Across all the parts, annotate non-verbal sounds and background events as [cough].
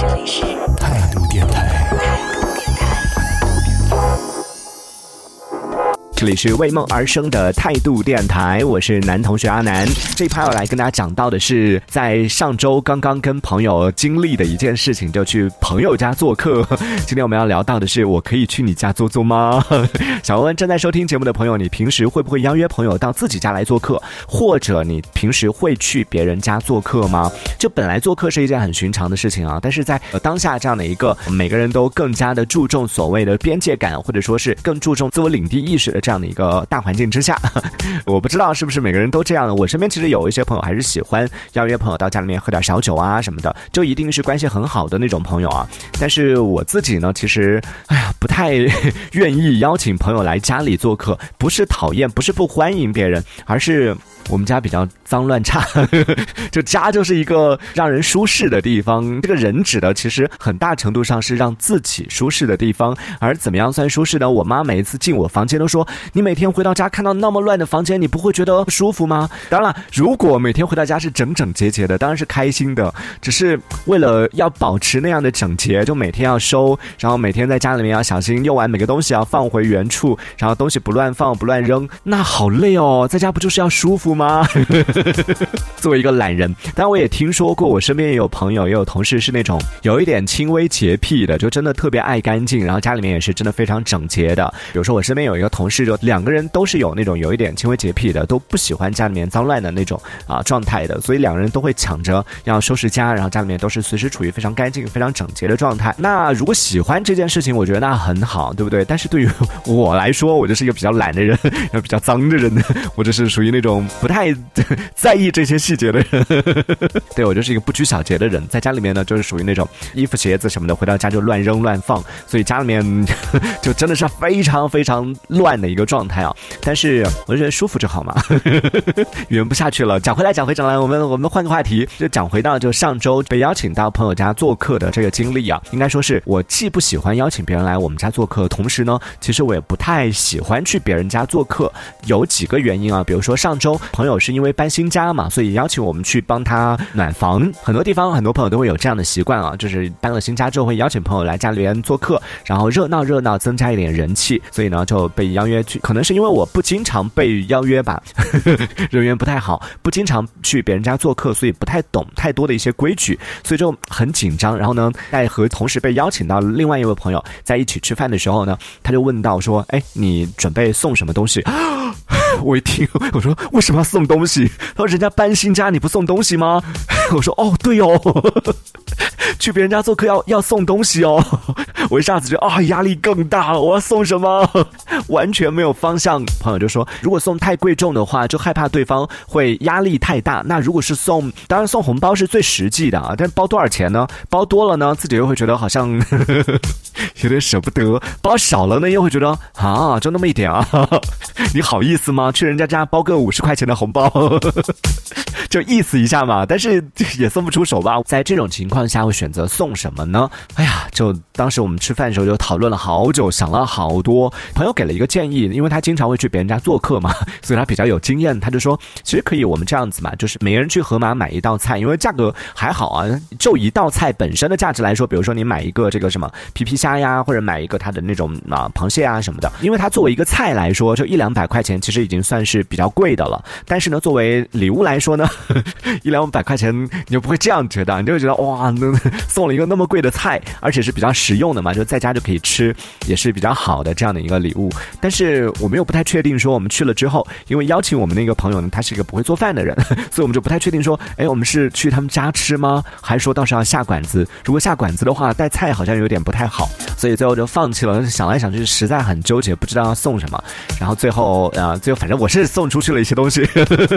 这里是态度电台，这里是为梦而生的态度电台，我是男同学阿南。这一趴要来跟大家讲到的是，在上周刚刚跟朋友经历的一件事情，就去朋友家做客。今天我们要聊到的是，我可以去你家坐坐吗？[laughs] 想问问正在收听节目的朋友，你平时会不会邀约朋友到自己家来做客，或者你平时会去别人家做客吗？就本来做客是一件很寻常的事情啊，但是在当下这样的一个每个人都更加的注重所谓的边界感，或者说是更注重自我领地意识的这这样的一个大环境之下，[laughs] 我不知道是不是每个人都这样的。我身边其实有一些朋友还是喜欢邀约朋友到家里面喝点小酒啊什么的，就一定是关系很好的那种朋友啊。但是我自己呢，其实哎呀不太愿意邀请朋友来家里做客，不是讨厌，不是不欢迎别人，而是。我们家比较脏乱差，[laughs] 就家就是一个让人舒适的地方。这个人指的其实很大程度上是让自己舒适的地方。而怎么样算舒适呢？我妈每一次进我房间都说：“你每天回到家看到那么乱的房间，你不会觉得不舒服吗？”当然了，如果每天回到家是整整洁洁的，当然是开心的。只是为了要保持那样的整洁，就每天要收，然后每天在家里面要小心用完每个东西要放回原处，然后东西不乱放不乱扔，那好累哦。在家不就是要舒服吗？吗？[laughs] 作为一个懒人，但我也听说过，我身边也有朋友也有同事是那种有一点轻微洁癖的，就真的特别爱干净，然后家里面也是真的非常整洁的。比如说我身边有一个同事，就两个人都是有那种有一点轻微洁癖的，都不喜欢家里面脏乱的那种啊状态的，所以两个人都会抢着要收拾家，然后家里面都是随时处于非常干净、非常整洁的状态。那如果喜欢这件事情，我觉得那很好，对不对？但是对于我 [laughs] 来说，我就是一个比较懒的人，[laughs] 比较脏的人，[laughs] 我就是属于那种不太。在意这些事细节的人，[laughs] 对我就是一个不拘小节的人，在家里面呢，就是属于那种衣服、鞋子什么的，回到家就乱扔乱放，所以家里面 [laughs] 就真的是非常非常乱的一个状态啊。但是我就觉得舒服就好嘛，[laughs] 圆不下去了。讲回来，讲回讲来，我们我们换个话题，就讲回到就上周被邀请到朋友家做客的这个经历啊，应该说是我既不喜欢邀请别人来我们家做客，同时呢，其实我也不太喜欢去别人家做客，有几个原因啊，比如说上周朋友。是因为搬新家嘛，所以邀请我们去帮他暖房。很多地方很多朋友都会有这样的习惯啊，就是搬了新家之后会邀请朋友来家里边做客，然后热闹热闹，增加一点人气。所以呢就被邀约去，可能是因为我不经常被邀约吧，[laughs] 人缘不太好，不经常去别人家做客，所以不太懂太多的一些规矩，所以就很紧张。然后呢，在和同时被邀请到另外一位朋友在一起吃饭的时候呢，他就问到说：“哎，你准备送什么东西？” [gasps] [laughs] 我一听，[laughs] 我说为什么要送东西？他说人家搬新家，你不送东西吗？[laughs] 我说哦，对哦，去别人家做客要要送东西哦。[laughs] 我一下子就啊，压力更大了。我要送什么？完全没有方向。朋友就说，如果送太贵重的话，就害怕对方会压力太大。那如果是送，当然送红包是最实际的啊。但包多少钱呢？包多了呢，自己又会觉得好像呵 [laughs] 呵有点舍不得；包少了呢，又会觉得啊，就那么一点啊，[laughs] 你好意思吗？去人家家包个五十块钱的红包，就意思一下嘛。但是也送不出手吧。在这种情况下，会选择送什么呢？哎呀，就当时我们。吃饭的时候就讨论了好久，想了好多。朋友给了一个建议，因为他经常会去别人家做客嘛，所以他比较有经验。他就说，其实可以我们这样子嘛，就是每人去盒马买一道菜，因为价格还好啊。就一道菜本身的价值来说，比如说你买一个这个什么皮皮虾呀，或者买一个它的那种啊螃蟹啊什么的，因为它作为一个菜来说，就一两百块钱，其实已经算是比较贵的了。但是呢，作为礼物来说呢，[laughs] 一两百块钱你就不会这样觉得，你就会觉得哇，那 [laughs] 送了一个那么贵的菜，而且是比较实用的嘛。就在家就可以吃，也是比较好的这样的一个礼物。但是我们又不太确定说我们去了之后，因为邀请我们那个朋友呢，他是一个不会做饭的人，[laughs] 所以我们就不太确定说，哎，我们是去他们家吃吗？还是说到时候要下馆子？如果下馆子的话，带菜好像有点不太好，所以最后就放弃了。想来想去，实在很纠结，不知道要送什么。然后最后啊，最后反正我是送出去了一些东西，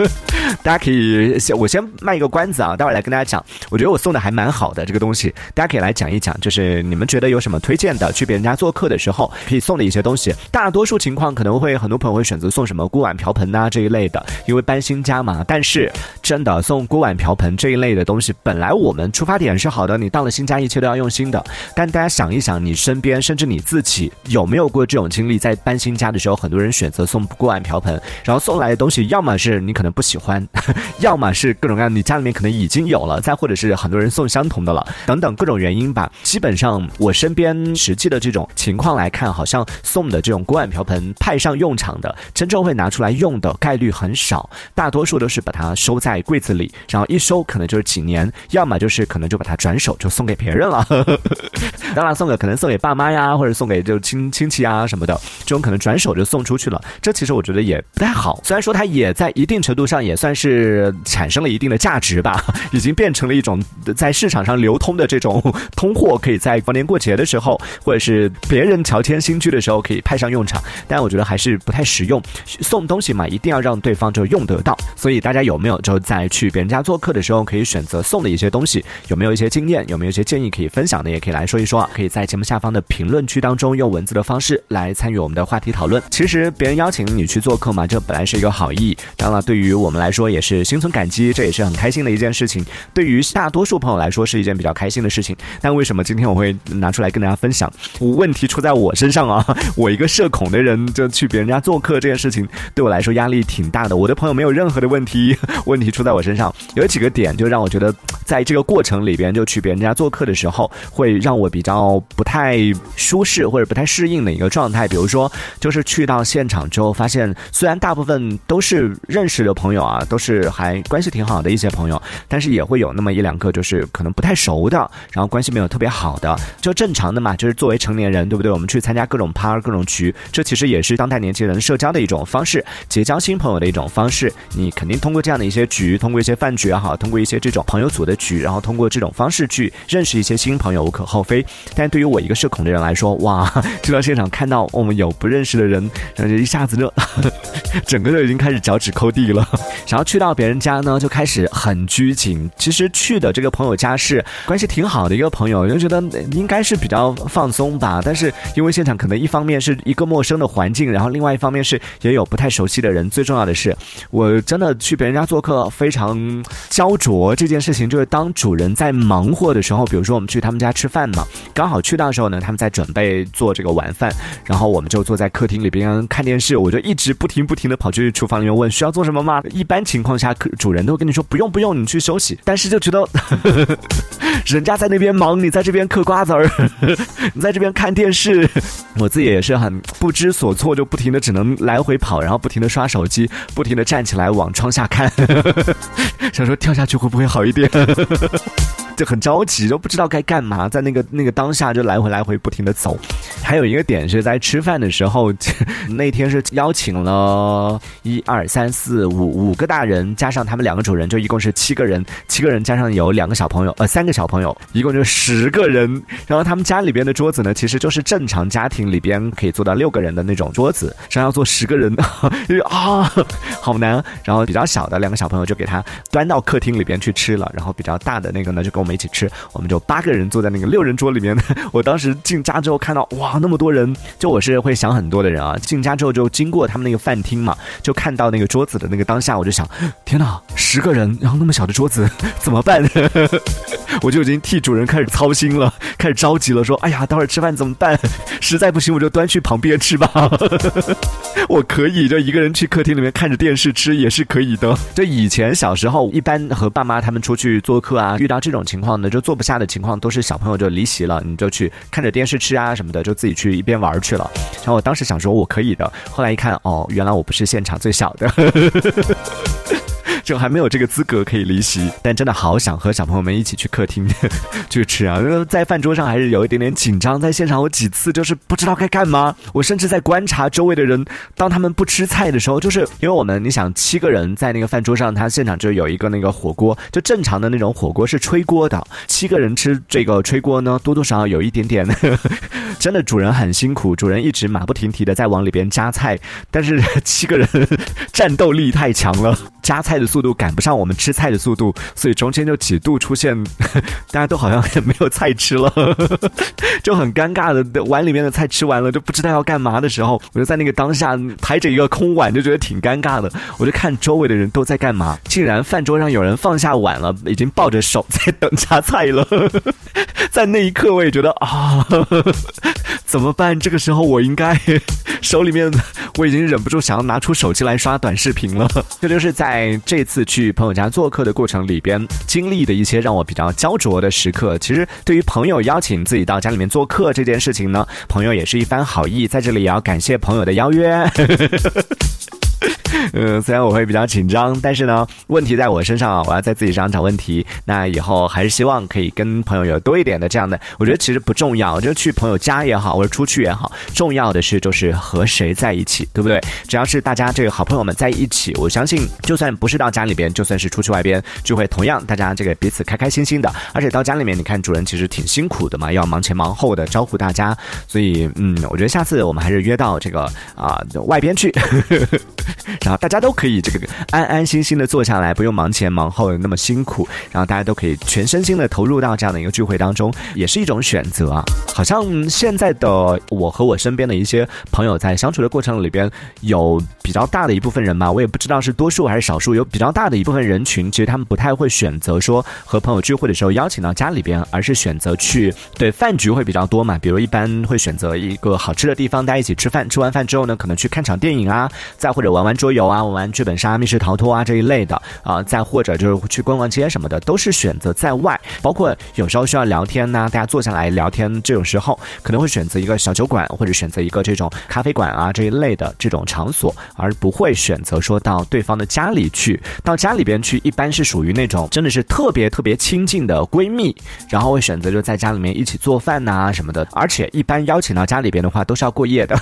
[laughs] 大家可以先我先卖一个关子啊，待会儿来跟大家讲。我觉得我送的还蛮好的这个东西，大家可以来讲一讲，就是你们觉得有什么？推荐的去别人家做客的时候可以送的一些东西，大多数情况可能会很多朋友会选择送什么锅碗瓢盆呐这一类的，因为搬新家嘛。但是真的送锅碗瓢盆这一类的东西，本来我们出发点是好的，你到了新家一切都要用心的。但大家想一想，你身边，甚至你自己有没有过这种经历？在搬新家的时候，很多人选择送锅碗瓢盆，然后送来的东西，要么是你可能不喜欢，要么是各种各样，你家里面可能已经有了，再或者是很多人送相同的了，等等各种原因吧。基本上我身边实际的这种情况来看，好像送的这种锅碗瓢盆派上用场的，真正会拿出来用的概率很少，大多数都是把它收在柜子里，然后一收可能就是几年，要么就是可能就把它转手就送给别人了。当然送给可能送给爸妈呀，或者送给就亲亲戚啊什么的，这种可能转手就送出去了。这其实我觉得也不太好。虽然说它也在一定程度上也算是产生了一定的价值吧，已经变成了一种在市场上流流通的这种 [laughs] 通货，可以在逢年过节的时候，或者是别人乔迁新居的时候可以派上用场。但我觉得还是不太实用。送东西嘛，一定要让对方就用得到。所以大家有没有就在去别人家做客的时候，可以选择送的一些东西？有没有一些经验？有没有一些建议可以分享的？也可以来说一说。可以在节目下方的评论区当中用文字的方式来参与我们的话题讨论。其实别人邀请你去做客嘛，这本来是一个好意，当然了，对于我们来说也是心存感激，这也是很开心的一件事情。对于大多数朋友来说是一件比较开心的事情。但为什么今天我会拿出来跟大家分享？问题出在我身上啊！我一个社恐的人就去别人家做客这件事情，对我来说压力挺大的。我的朋友没有任何的问题，[laughs] 问题出在我身上。有几个点就让我觉得，在这个过程里边，就去别人家做客的时候，会让我比较。不太舒适或者不太适应的一个状态，比如说，就是去到现场之后，发现虽然大部分都是认识的朋友啊，都是还关系挺好的一些朋友，但是也会有那么一两个就是可能不太熟的，然后关系没有特别好的，就正常的嘛，就是作为成年人，对不对？我们去参加各种趴、各种局，这其实也是当代年轻人社交的一种方式，结交新朋友的一种方式。你肯定通过这样的一些局，通过一些饭局也好，通过一些这种朋友组的局，然后通过这种方式去认识一些新朋友，无可厚非。但对于我一个社恐的人来说，哇，去到现场看到我们有不认识的人，然后就一下子就 [laughs] 整个就已经开始脚趾抠地了。然后去到别人家呢，就开始很拘谨。其实去的这个朋友家是关系挺好的一个朋友，就觉得应该是比较放松吧。但是因为现场可能一方面是一个陌生的环境，然后另外一方面是也有不太熟悉的人。最重要的是，我真的去别人家做客非常焦灼。这件事情就是当主人在忙活的时候，比如说我们去他们家吃饭嘛，刚好去到。的时候呢，他们在准备做这个晚饭，然后我们就坐在客厅里边看电视，我就一直不停不停的跑去厨房里面问需要做什么吗？一般情况下，客主人都会跟你说不用不用，你去休息。但是就觉得 [laughs] 人家在那边忙，你在这边嗑瓜子儿，[laughs] 你在这边看电视，我自己也是很不知所措，就不停的只能来回跑，然后不停的刷手机，不停的站起来往窗下看，[laughs] 想说跳下去会不会好一点。就很着急，都不知道该干嘛，在那个那个当下就来回来回不停的走。还有一个点是在吃饭的时候，[laughs] 那天是邀请了一二三四五五个大人，加上他们两个主人，就一共是七个人。七个人加上有两个小朋友，呃，三个小朋友，一共就十个人。然后他们家里边的桌子呢，其实就是正常家庭里边可以坐到六个人的那种桌子，然后要坐十个人，[laughs] 啊，好难。然后比较小的两个小朋友就给他端到客厅里边去吃了，然后比较大的那个呢就跟。我我们一起吃，我们就八个人坐在那个六人桌里面。[laughs] 我当时进家之后看到，哇，那么多人！就我是会想很多的人啊。进家之后就经过他们那个饭厅嘛，就看到那个桌子的那个当下，我就想，天哪，十个人，然后那么小的桌子 [laughs] 怎么办？[laughs] 我就已经替主人开始操心了，开始着急了，说，哎呀，待会儿吃饭怎么办？实在不行我就端去旁边吃吧。我可以就一个人去客厅里面看着电视吃也是可以的。就以前小时候一般和爸妈他们出去做客啊，遇到这种情。情况呢，就坐不下的情况，都是小朋友就离席了，你就去看着电视吃啊什么的，就自己去一边玩去了。然后我当时想说，我可以的。后来一看，哦，原来我不是现场最小的。就还没有这个资格可以离席，但真的好想和小朋友们一起去客厅 [laughs] 去吃啊！因为在饭桌上还是有一点点紧张，在现场我几次就是不知道该干嘛，我甚至在观察周围的人，当他们不吃菜的时候，就是因为我们你想七个人在那个饭桌上，他现场就有一个那个火锅，就正常的那种火锅是吹锅的，七个人吃这个吹锅呢，多多少少有一点点，[laughs] 真的主人很辛苦，主人一直马不停蹄的在往里边夹菜，但是 [laughs] 七个人战斗力太强了，夹菜的。速度赶不上我们吃菜的速度，所以中间就几度出现，[laughs] 大家都好像也没有菜吃了，[laughs] 就很尴尬的碗里面的菜吃完了，就不知道要干嘛的时候，我就在那个当下抬着一个空碗，就觉得挺尴尬的。我就看周围的人都在干嘛，竟然饭桌上有人放下碗了，已经抱着手在等夹菜了。[laughs] 在那一刻，我也觉得啊，怎么办？这个时候我应该手里面我已经忍不住想要拿出手机来刷短视频了。这就是在这次去朋友家做客的过程里边经历的一些让我比较焦灼的时刻。其实对于朋友邀请自己到家里面做客这件事情呢，朋友也是一番好意，在这里也要感谢朋友的邀约。[laughs] 嗯，虽然我会比较紧张，但是呢，问题在我身上啊，我要在自己身上找问题。那以后还是希望可以跟朋友有多一点的这样的，我觉得其实不重要，就去朋友家也好，或者出去也好，重要的是就是和谁在一起，对不对？只要是大家这个好朋友们在一起，我相信就算不是到家里边，就算是出去外边聚会，同样大家这个彼此开开心心的。而且到家里面，你看主人其实挺辛苦的嘛，要忙前忙后的招呼大家，所以嗯，我觉得下次我们还是约到这个啊外边去。[laughs] 然后大家都可以这个安安心心的坐下来，不用忙前忙后的那么辛苦。然后大家都可以全身心的投入到这样的一个聚会当中，也是一种选择啊。好像现在的我和我身边的一些朋友在相处的过程里边，有比较大的一部分人吧，我也不知道是多数还是少数，有比较大的一部分人群，其实他们不太会选择说和朋友聚会的时候邀请到家里边，而是选择去对饭局会比较多嘛。比如一般会选择一个好吃的地方，大家一起吃饭，吃完饭之后呢，可能去看场电影啊，再或者玩玩桌游啊，玩玩剧本杀、密室逃脱啊这一类的啊，再或者就是去逛逛街什么的，都是选择在外。包括有时候需要聊天呢，大家坐下来聊天这种时候，可能会选择一个小酒馆，或者选择一个这种咖啡馆啊这一类的这种场所，而不会选择说到对方的家里去。到家里边去，一般是属于那种真的是特别特别亲近的闺蜜，然后会选择就在家里面一起做饭呐什么的。而且一般邀请到家里边的话，都是要过夜的，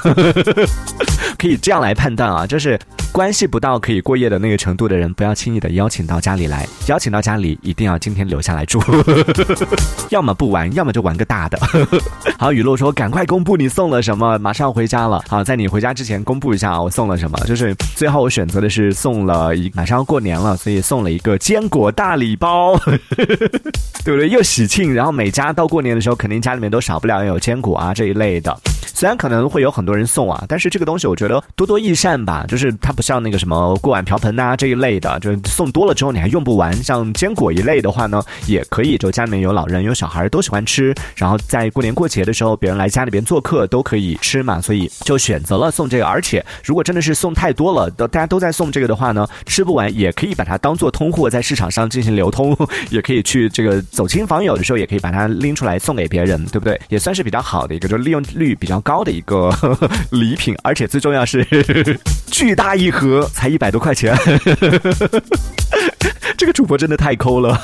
可以这样来判断啊，就是关系不到可以过夜的那个程度的人，不要轻易的邀请到家里来。邀请到家里，一定要今天留下来住，[laughs] 要么不玩，要么就玩个大的。[laughs] 好，雨露说赶快公布你送了什么，马上要回家了。好，在你回家之前公布一下啊，我送了什么？就是最后我选择的是送了一，马上要过年了，所以送了一个坚果大礼包，[laughs] 对不对？又喜庆，然后每家到过年的时候，肯定家里面都少不了有坚果啊这一类的。虽然可能会有很多人送啊，但是这个东西我觉得多多益善吧，就是它不像那个什么锅碗瓢盆呐这一类的，就是送多了之后你还用不完。像坚果一类的话呢，也可以，就家里面有老人有小孩都喜欢吃，然后在过年过节的时候，别人来家里边做客都可以吃嘛，所以就选择了送这个。而且如果真的是送太多了，都大家都在送这个的话呢，吃不完也可以把它 [laughs] 当做通货在市场上进行流通，也可以去这个走亲访友的时候也可以把它拎出来送给别人，对不对？也算是比较好的一个，就利用率比较。高的一个呵 [laughs] 呵礼品，而且最重要是呵 [laughs] 呵巨大一盒，才一百多块钱呵呵。[laughs] 这个主播真的太抠了。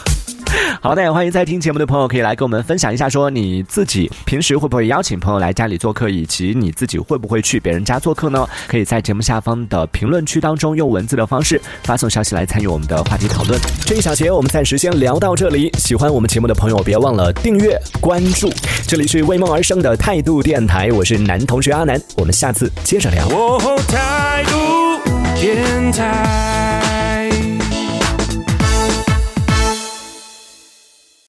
[laughs] 好的，欢迎在听节目的朋友可以来跟我们分享一下，说你自己平时会不会邀请朋友来家里做客，以及你自己会不会去别人家做客呢？可以在节目下方的评论区当中用文字的方式发送消息来参与我们的话题讨论。这一小节我们暂时先聊到这里，喜欢我们节目的朋友别忘了订阅关注。这里是为梦而生的态度电台，我是男同学阿南，我们下次接着聊。态度